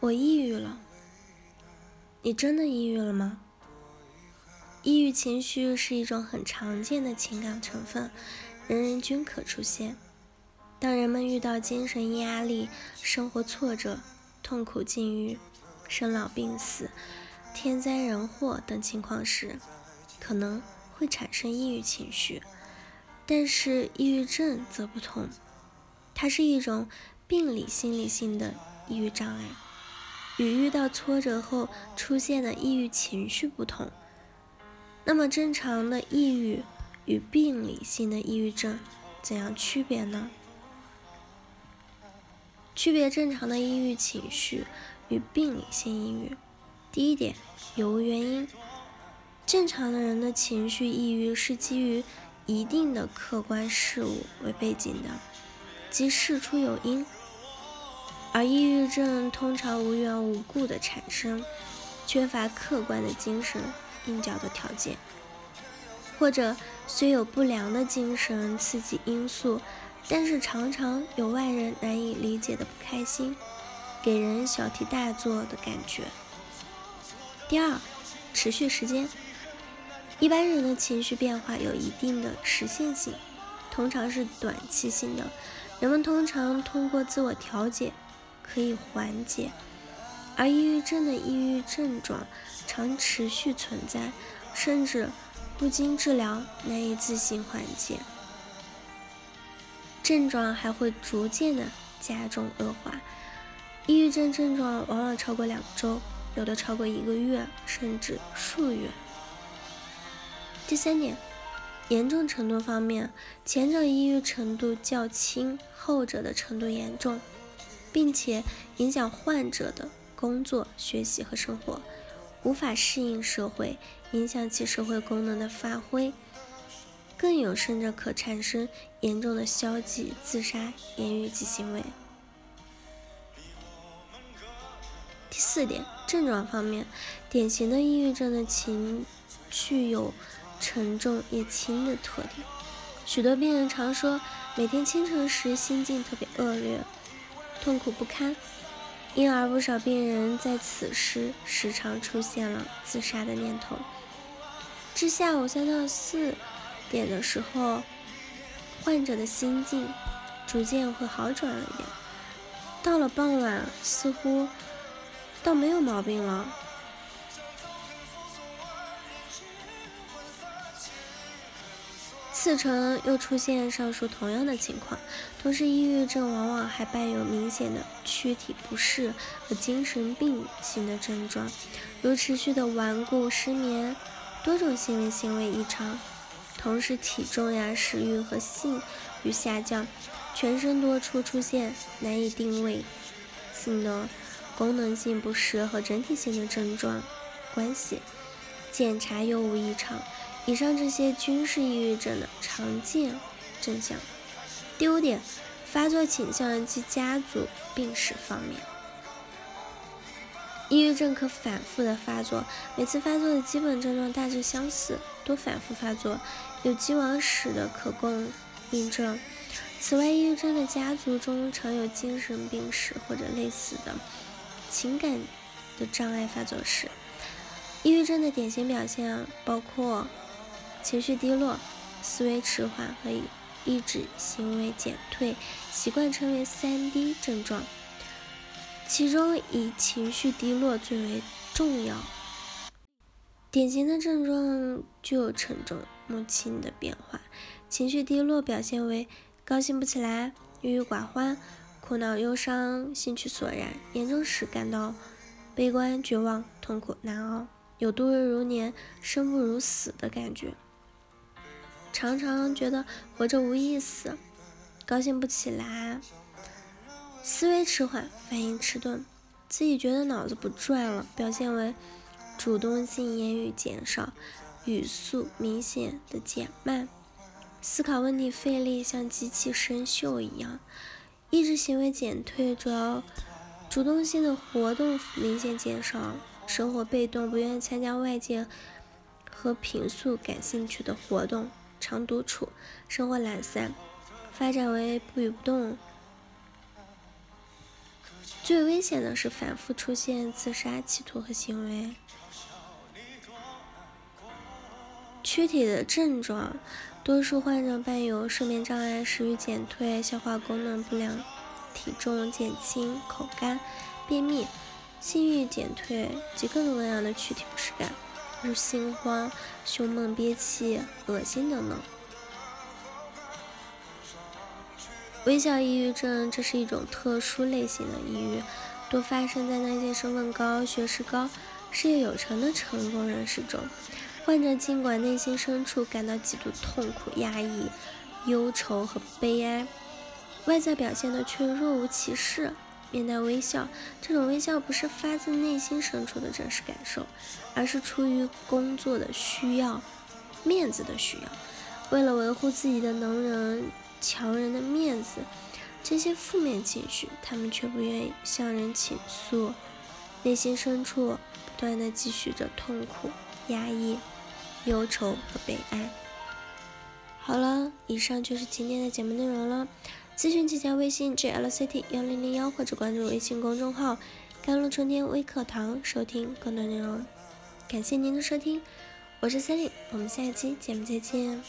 我抑郁了。你真的抑郁了吗？抑郁情绪是一种很常见的情感成分，人人均可出现。当人们遇到精神压力、生活挫折、痛苦境遇、生老病死、天灾人祸等情况时，可能会产生抑郁情绪。但是抑郁症则不同，它是一种病理心理性的抑郁障碍，与遇到挫折后出现的抑郁情绪不同。那么，正常的抑郁与病理性的抑郁症怎样区别呢？区别正常的抑郁情绪与病理性抑郁。第一点，有无原因。正常的人的情绪抑郁是基于一定的客观事物为背景的，即事出有因；而抑郁症通常无缘无故的产生，缺乏客观的精神。应角的条件，或者虽有不良的精神刺激因素，但是常常有外人难以理解的不开心，给人小题大做的感觉。第二，持续时间，一般人的情绪变化有一定的时限性，通常是短期性的，人们通常通过自我调节可以缓解，而抑郁症的抑郁症状。常持续存在，甚至不经治疗难以自行缓解，症状还会逐渐的加重恶化。抑郁症症状往往超过两周，有的超过一个月，甚至数月。第三点，严重程度方面，前者抑郁程度较轻，后者的程度严重，并且影响患者的工作、学习和生活。无法适应社会，影响其社会功能的发挥，更有甚者可产生严重的消极、自杀言语及行为。第四点，症状方面，典型的抑郁症的情绪有沉重也轻的特点。许多病人常说，每天清晨时心境特别恶劣，痛苦不堪。因而，不少病人在此时时常出现了自杀的念头。至下午三到四点的时候，患者的心境逐渐会好转了一点。到了傍晚，似乎倒没有毛病了。次晨又出现上述同样的情况，同时抑郁症往往还伴有明显的躯体不适和精神病性的症状，如持续的顽固、失眠、多种心理行为异常，同时体重呀、食欲和性欲下降，全身多处出现难以定位性的功能性不适和整体性的症状关系，检查又无异常。以上这些均是抑郁症的常见症象。第五点，发作倾向及家族病史方面，抑郁症可反复的发作，每次发作的基本症状大致相似，多反复发作，有既往史的可供印证。此外，抑郁症的家族中常有精神病史或者类似的情感的障碍发作史。抑郁症的典型表现包括。情绪低落、思维迟缓和意志行为减退，习惯称为三低症状。其中以情绪低落最为重要。典型的症状具有沉重、母亲的变化。情绪低落表现为高兴不起来、郁郁寡欢、苦恼、忧伤、兴趣索然，严重时感到悲观、绝望、痛苦难熬，有度日如年、生不如死的感觉。常常觉得活着无意思，高兴不起来，思维迟缓，反应迟钝，自己觉得脑子不转了，表现为主动性言语减少，语速明显的减慢，思考问题费力，像机器生锈一样，意志行为减退，主要主动性的活动明显减少，生活被动，不愿意参加外界和平素感兴趣的活动。常独处，生活懒散，发展为不语不动。最危险的是反复出现自杀企图和行为。躯体的症状，多数患者伴有睡眠障碍、食欲减退、消化功能不良、体重减轻、口干、便秘、性欲减退及各种各样的躯体不适感，如心慌、胸闷、憋气、恶心等等。微笑抑郁症，这是一种特殊类型的抑郁，多发生在那些身份高、学识高、事业有成的成功人士中。患者尽管内心深处感到极度痛苦、压抑、忧愁和悲哀，外在表现的却若无其事，面带微笑。这种微笑不是发自内心深处的真实感受，而是出于工作的需要、面子的需要。为了维护自己的能人、强人的面子，这些负面情绪，他们却不愿意向人倾诉，内心深处不断的积蓄着痛苦、压抑。忧愁和悲哀。好了，以上就是今天的节目内容了。咨询请加微信 jlct 幺零零幺或者关注微信公众号“甘露春天微课堂”收听更多内容。感谢您的收听，我是森丽我们下一期节目再见。